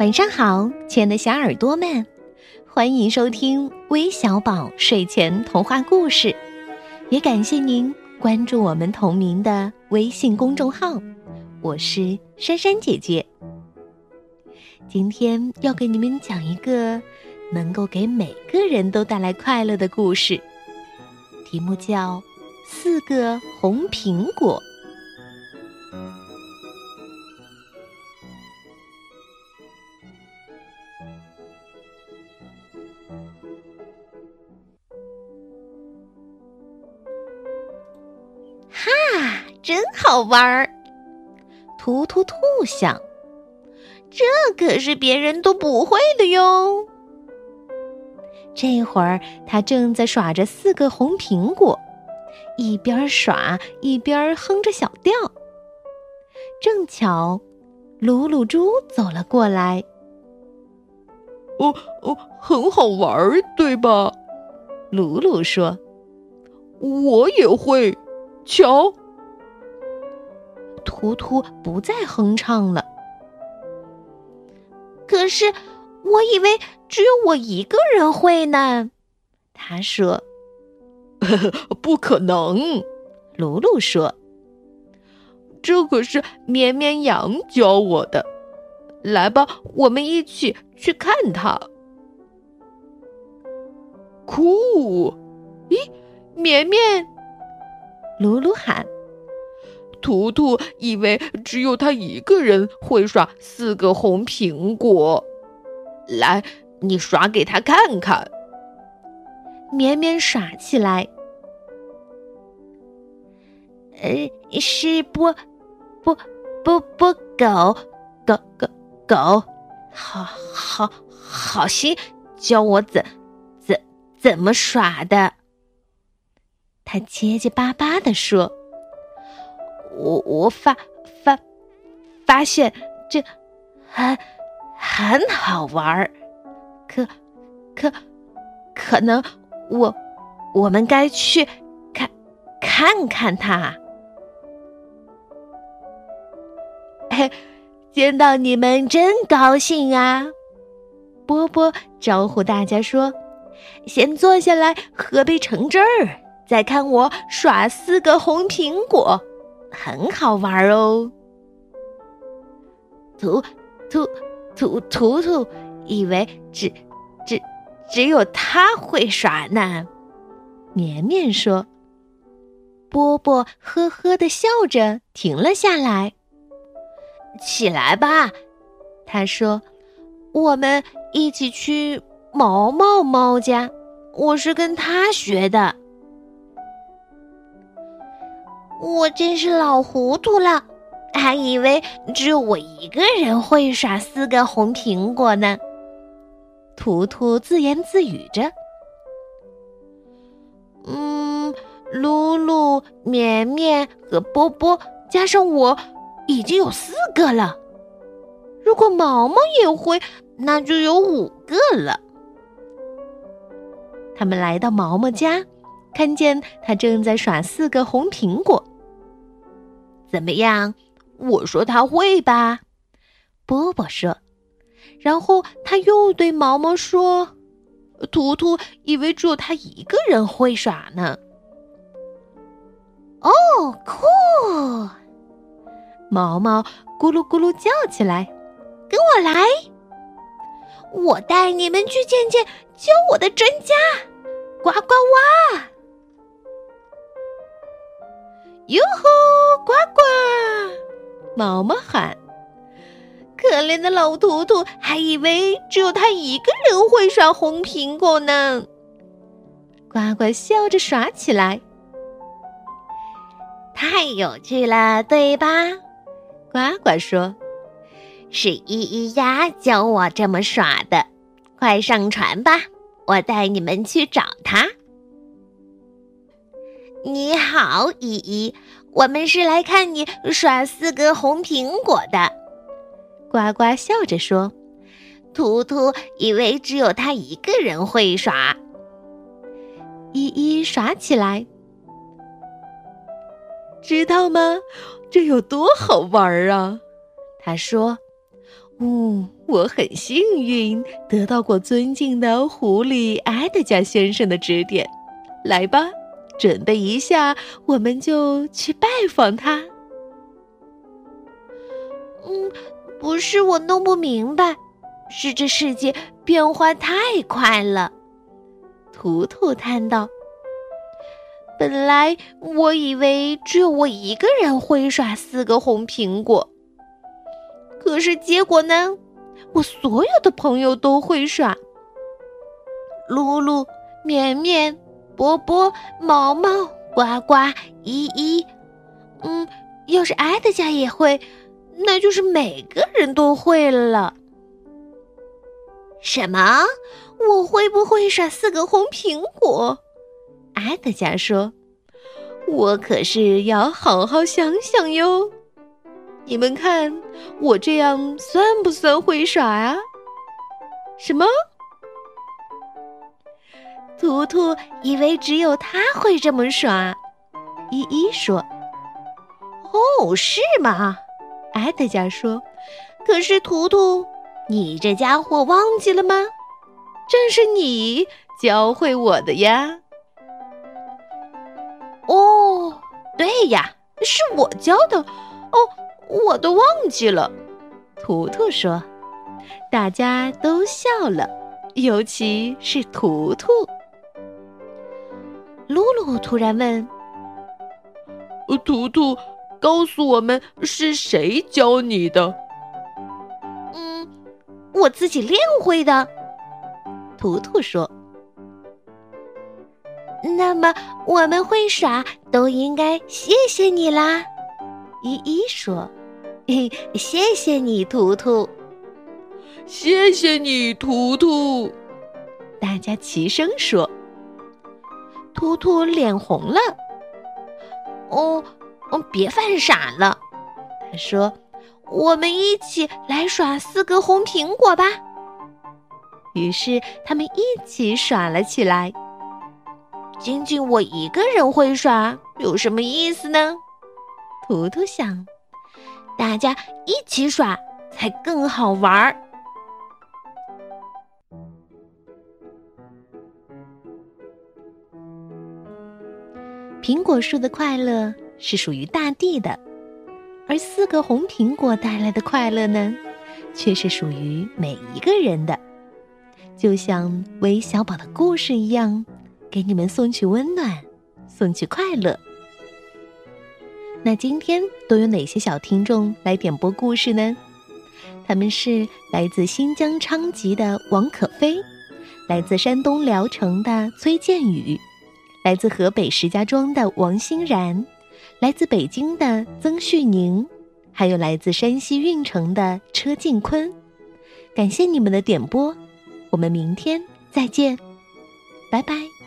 晚上好，亲爱的小耳朵们，欢迎收听微小宝睡前童话故事，也感谢您关注我们同名的微信公众号。我是珊珊姐姐，今天要给你们讲一个能够给每个人都带来快乐的故事，题目叫《四个红苹果》。真好玩儿！图图兔想，这可是别人都不会的哟。这会儿，他正在耍着四个红苹果，一边耍一边哼着小调。正巧，鲁鲁猪走了过来。哦哦，很好玩儿，对吧？鲁鲁说：“我也会。”瞧，图图不再哼唱了。可是，我以为只有我一个人会呢。他说：“ 不可能。”鲁鲁说：“这可是绵绵羊教我的。来吧，我们一起去看它。”酷！咦，绵绵。鲁鲁喊：“图图以为只有他一个人会耍四个红苹果，来，你耍给他看看。”绵绵耍起来。呃，是波波波波狗狗狗狗，好好好心教我怎怎怎么耍的。他结结巴巴地说：“我我发发发现这很很好玩儿，可可可能我我们该去看看看他。”嘿，见到你们真高兴啊！波波招呼大家说：“先坐下来喝杯橙汁儿。”再看我耍四个红苹果，很好玩哦。图图图图图以为只只只有他会耍呢。绵绵说：“波波呵呵的笑着停了下来。起来吧，他说：我们一起去毛毛猫家。我是跟他学的。”我真是老糊涂了，还以为只有我一个人会耍四个红苹果呢。图图自言自语着：“嗯，露露、绵绵和波波加上我，已经有四个了。如果毛毛也会，那就有五个了。”他们来到毛毛家，看见他正在耍四个红苹果。怎么样？我说他会吧，波波说。然后他又对毛毛说：“图图以为只有他一个人会耍呢。”哦，酷！毛毛咕噜咕噜叫起来：“跟我来，我带你们去见见教我的专家，呱呱哇！”哟吼，呱呱！毛毛喊：“可怜的老图图，还以为只有他一个人会耍红苹果呢。”呱呱笑着耍起来，太有趣了，对吧？呱呱说：“是依依呀教我这么耍的，快上船吧，我带你们去找他。”你好，依依，我们是来看你耍四个红苹果的。呱呱笑着说：“图图以为只有他一个人会耍。”依依耍起来，知道吗？这有多好玩啊！他说：“呜我很幸运，得到过尊敬的狐狸埃德加先生的指点。来吧，准备一下，我们就去拜访他。嗯，不是我弄不明白，是这世界变化太快了。图图叹道：“本来我以为只有我一个人会耍四个红苹果，可是结果呢？”我所有的朋友都会耍。露露、绵绵、波波、毛毛、呱呱、依依，嗯，要是埃德加也会，那就是每个人都会了。什么？我会不会耍四个红苹果？埃德加说：“我可是要好好想想哟。”你们看，我这样算不算会耍啊？什么？图图以为只有他会这么耍。依依说：“哦，是吗？”艾德加说：“可是图图，你这家伙忘记了吗？正是你教会我的呀。”哦，对呀，是我教的。哦。我都忘记了，图图说，大家都笑了，尤其是图图。露露突然问：“图图，告诉我们是谁教你的？”“嗯，我自己练会的。”图图说。“那么我们会耍，都应该谢谢你啦。”依依说。谢谢你，图图。谢谢你，图图。大家齐声说。图图脸红了。哦，哦，别犯傻了。他说：“我们一起来耍四个红苹果吧。”于是他们一起耍了起来。仅仅我一个人会耍，有什么意思呢？图图想。大家一起耍才更好玩儿。苹果树的快乐是属于大地的，而四个红苹果带来的快乐呢，却是属于每一个人的。就像韦小宝的故事一样，给你们送去温暖，送去快乐。那今天都有哪些小听众来点播故事呢？他们是来自新疆昌吉的王可飞，来自山东聊城的崔建宇，来自河北石家庄的王欣然，来自北京的曾旭宁，还有来自山西运城的车静坤。感谢你们的点播，我们明天再见，拜拜。